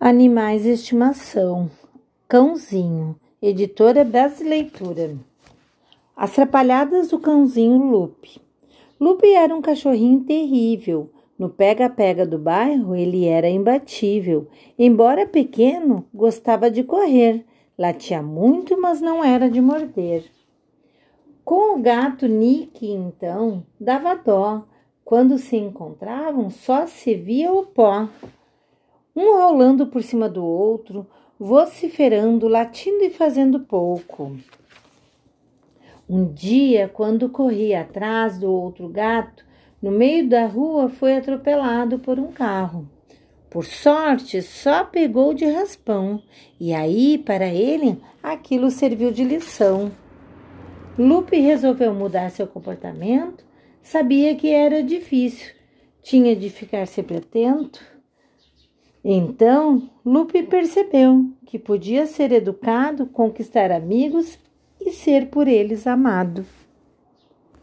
Animais de estimação. Cãozinho. Editora Brasileitura. As Trapalhadas do Cãozinho Lupe. Lupe era um cachorrinho terrível. No pega-pega do bairro, ele era imbatível. Embora pequeno, gostava de correr. Latia muito, mas não era de morder. Com o gato Nick, então, dava dó. Quando se encontravam, só se via o pó um rolando por cima do outro, vociferando, latindo e fazendo pouco. Um dia, quando corria atrás do outro gato, no meio da rua foi atropelado por um carro. Por sorte, só pegou de raspão, e aí, para ele, aquilo serviu de lição. Lupe resolveu mudar seu comportamento, sabia que era difícil, tinha de ficar sempre atento então, Lupe percebeu que podia ser educado, conquistar amigos e ser por eles amado.